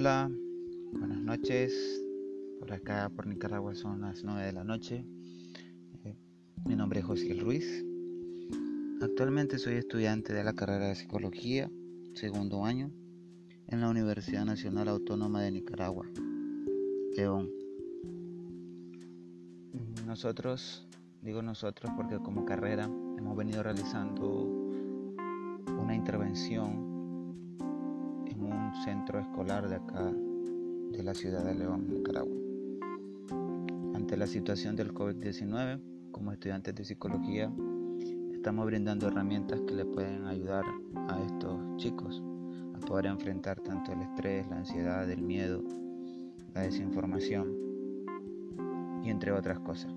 Hola, buenas noches. Por acá, por Nicaragua, son las 9 de la noche. Eh, mi nombre es José Ruiz. Actualmente soy estudiante de la carrera de Psicología, segundo año, en la Universidad Nacional Autónoma de Nicaragua, León. Nosotros, digo nosotros porque como carrera hemos venido realizando una intervención centro escolar de acá, de la ciudad de León, Nicaragua. Ante la situación del COVID-19, como estudiantes de psicología, estamos brindando herramientas que le pueden ayudar a estos chicos a poder enfrentar tanto el estrés, la ansiedad, el miedo, la desinformación y entre otras cosas.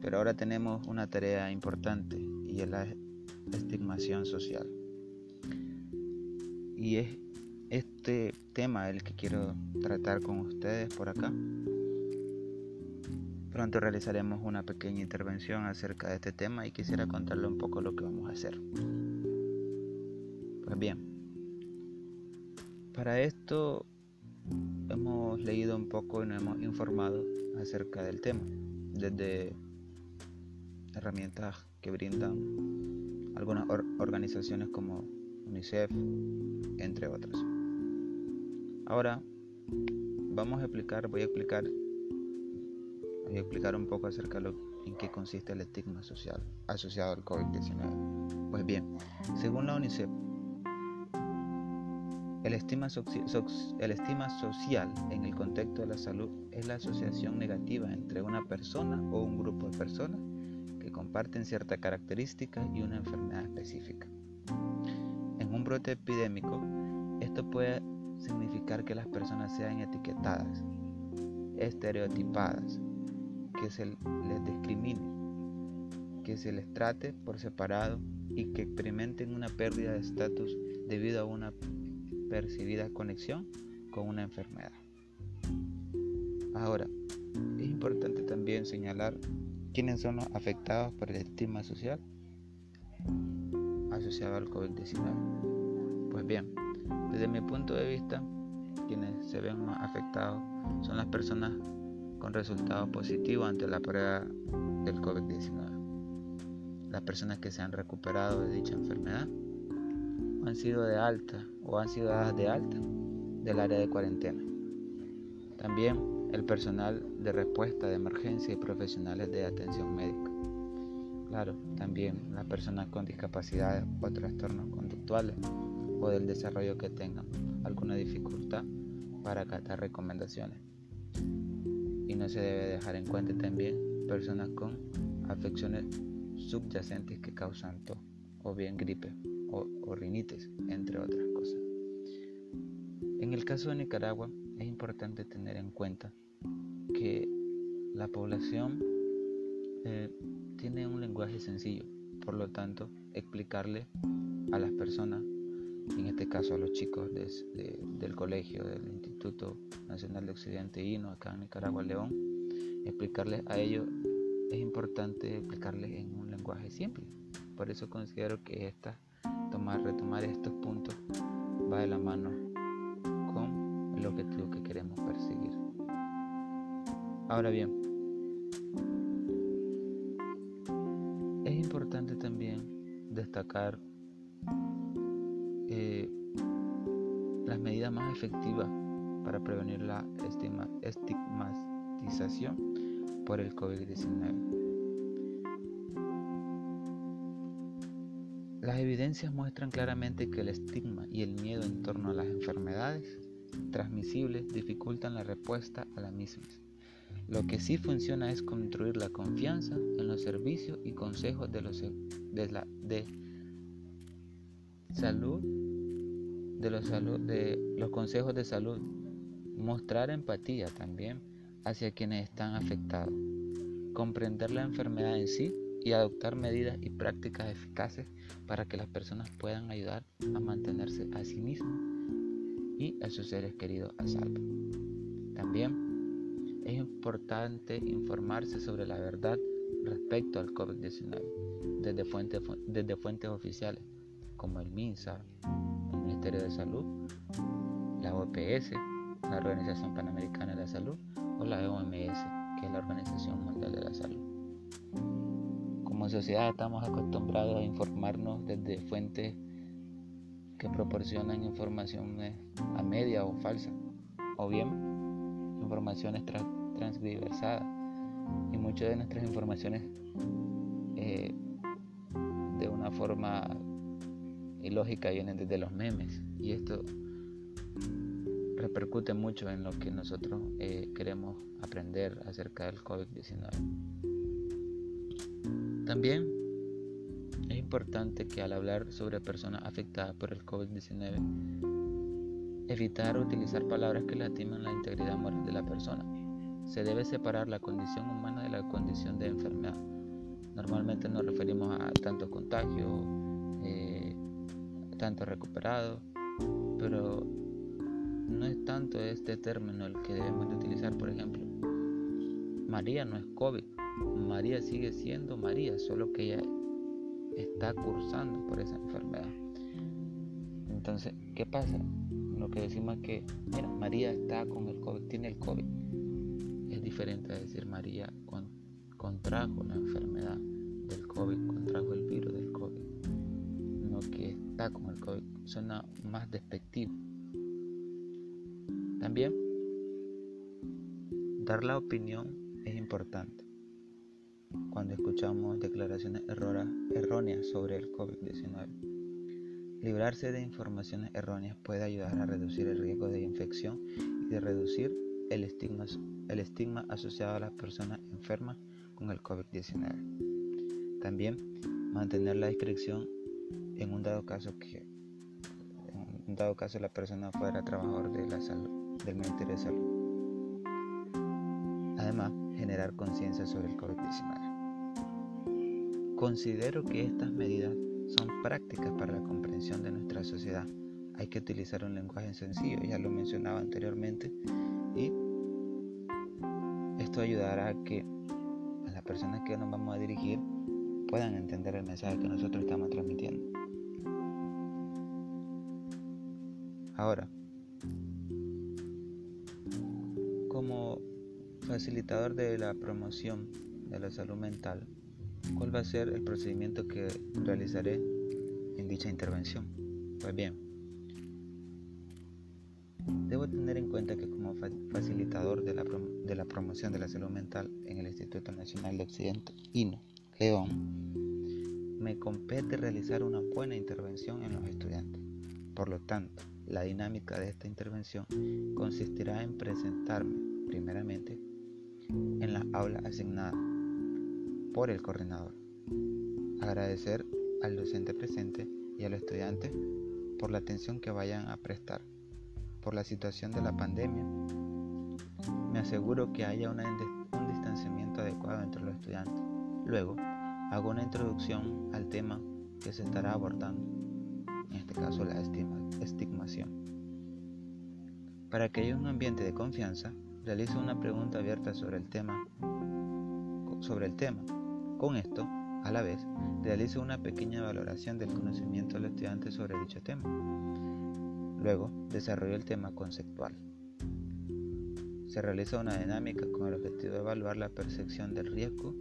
Pero ahora tenemos una tarea importante y es la estigmación social. Y es este tema el que quiero tratar con ustedes por acá. Pronto realizaremos una pequeña intervención acerca de este tema y quisiera contarle un poco lo que vamos a hacer. Pues bien, para esto hemos leído un poco y nos hemos informado acerca del tema, desde herramientas que brindan algunas organizaciones como UNICEF, entre otras. Ahora vamos a explicar, voy a explicar, voy a explicar un poco acerca de lo, en qué consiste el estigma social asociado al COVID-19. Pues bien, según la UNICEF, el estima social en el contexto de la salud es la asociación negativa entre una persona o un grupo de personas que comparten cierta característica y una enfermedad específica. En un brote epidémico, esto puede significar que las personas sean etiquetadas, estereotipadas, que se les discrimine, que se les trate por separado y que experimenten una pérdida de estatus debido a una percibida conexión con una enfermedad. Ahora, es importante también señalar quiénes son los afectados por el estigma social asociado al COVID-19. Pues bien, desde mi punto de vista, quienes se ven más afectados son las personas con resultados positivos ante la prueba del COVID-19. Las personas que se han recuperado de dicha enfermedad han sido de alta o han sido dadas de alta del área de cuarentena. También el personal de respuesta de emergencia y profesionales de atención médica. Claro, también las personas con discapacidades o trastornos conductuales o del desarrollo que tengan alguna dificultad para acatar recomendaciones. Y no se debe dejar en cuenta también personas con afecciones subyacentes que causan tos o bien gripe o, o rinitis, entre otras cosas. En el caso de Nicaragua es importante tener en cuenta que la población eh, tiene un lenguaje sencillo, por lo tanto explicarle a las personas en este caso a los chicos del colegio, del Instituto Nacional de Occidente INO, acá en Nicaragua, León, explicarles a ellos, es importante explicarles en un lenguaje simple. Por eso considero que esta, tomar, retomar estos puntos va de la mano con el objetivo que queremos perseguir. Ahora bien, es importante también destacar eh, las medidas más efectivas para prevenir la estigmatización por el COVID-19. Las evidencias muestran claramente que el estigma y el miedo en torno a las enfermedades transmisibles dificultan la respuesta a las mismas. Lo que sí funciona es construir la confianza en los servicios y consejos de, los, de, salud de los, consejos de salud, mostrar empatía también hacia quienes están afectados, comprender la enfermedad en sí y adoptar medidas y prácticas eficaces para que las personas puedan ayudar a mantenerse a sí mismos y a sus seres queridos a salvo. También es importante informarse sobre la verdad respecto al COVID-19 desde fuentes, desde fuentes oficiales como el MINSA, Ministerio de Salud, la OPS, la Organización Panamericana de la Salud o la OMS, que es la Organización Mundial de la Salud. Como sociedad estamos acostumbrados a informarnos desde fuentes que proporcionan informaciones a media o falsa, o bien informaciones transversadas. Y muchas de nuestras informaciones eh, de una forma ilógica vienen desde los memes. Y esto repercute mucho en lo que nosotros eh, queremos aprender acerca del COVID-19. También es importante que al hablar sobre personas afectadas por el COVID-19, evitar utilizar palabras que lastiman la integridad moral de la persona. Se debe separar la condición humana de la condición de enfermedad. Normalmente nos referimos a tanto contagio, eh, tanto recuperado, pero no es tanto este término el que debemos de utilizar, por ejemplo. María no es COVID, María sigue siendo María, solo que ella está cursando por esa enfermedad. Entonces, ¿qué pasa? Lo que decimos es que, mira, María está con el COVID, tiene el COVID. Es diferente a decir María contrajo la enfermedad del COVID, contrajo el virus del COVID. Que está con el COVID, suena más despectivo. También, dar la opinión es importante cuando escuchamos declaraciones erróneas sobre el COVID-19. Librarse de informaciones erróneas puede ayudar a reducir el riesgo de infección y de reducir el estigma, el estigma asociado a las personas enfermas con el COVID-19. También mantener la discreción en un dado caso que en dado caso la persona fuera trabajador de la salud del Ministerio de Salud. Además, generar conciencia sobre el COVID-19. Considero que estas medidas son prácticas para la comprensión de nuestra sociedad. Hay que utilizar un lenguaje sencillo, ya lo mencionaba anteriormente, y esto ayudará a que las personas que nos vamos a dirigir puedan entender el mensaje que nosotros estamos transmitiendo. Ahora, como facilitador de la promoción de la salud mental, ¿cuál va a ser el procedimiento que realizaré en dicha intervención? Pues bien, debo tener en cuenta que como facilitador de la, de la promoción de la salud mental en el Instituto Nacional de Occidente, INO, León, me compete realizar una buena intervención en los estudiantes. Por lo tanto, la dinámica de esta intervención consistirá en presentarme, primeramente, en la aula asignada por el coordinador. Agradecer al docente presente y al estudiante por la atención que vayan a prestar. Por la situación de la pandemia, me aseguro que haya un distanciamiento adecuado entre los estudiantes. Luego, hago una introducción al tema que se estará abordando en este caso la estigmación. Para que haya un ambiente de confianza, realizo una pregunta abierta sobre el tema. Sobre el tema. Con esto, a la vez, realizo una pequeña valoración del conocimiento del estudiante sobre dicho tema. Luego, desarrollo el tema conceptual. Se realiza una dinámica con el objetivo de evaluar la percepción del riesgo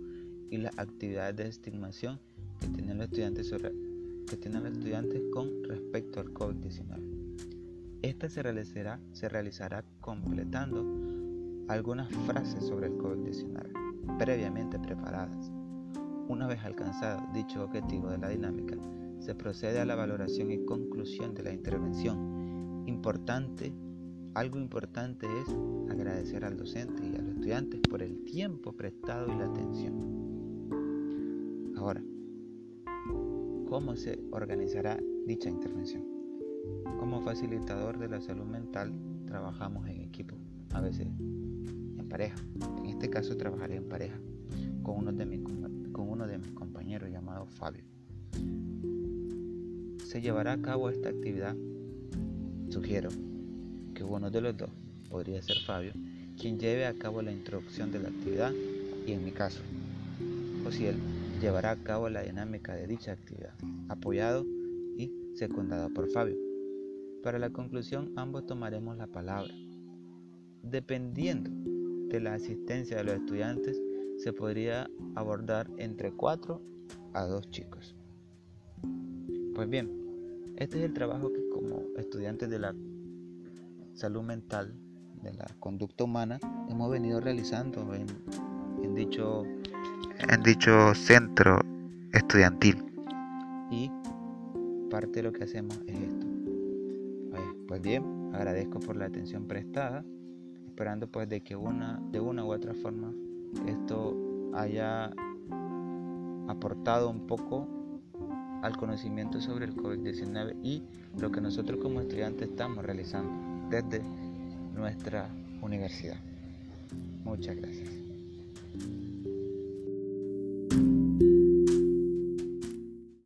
y las actividades de estimación que tienen los estudiantes sobre que tienen los estudiantes con respecto al COVID-19. Esta se realizará, se realizará completando algunas frases sobre el COVID-19 previamente preparadas. Una vez alcanzado dicho objetivo de la dinámica, se procede a la valoración y conclusión de la intervención. Importante, algo importante es agradecer al docente y a los estudiantes por el tiempo prestado y la atención. Ahora, ¿Cómo se organizará dicha intervención? Como facilitador de la salud mental, trabajamos en equipo, a veces en pareja. En este caso trabajaré en pareja con uno de mis, compañeros llamado Fabio. Se llevará a cabo esta actividad. Sugiero que uno de los dos, podría ser Fabio, quien lleve a cabo la introducción de la actividad y en mi caso, Josiel, llevará a cabo la dinámica de dicha actividad, apoyado y secundado por Fabio. Para la conclusión, ambos tomaremos la palabra. dependiendo de la asistencia de los estudiantes, se podría abordar entre 4 a 2 chicos. Pues bien, este es el trabajo que como estudiantes de la salud mental, de la conducta humana, hemos venido realizando en, dicho, en dicho centro estudiantil. Y parte de lo que hacemos es esto. Pues, bien, agradezco por la atención prestada, esperando pues de que una, de una u otra forma esto haya aportado un poco al conocimiento sobre el COVID-19 y lo que nosotros como estudiantes estamos realizando desde nuestra universidad. Muchas gracias.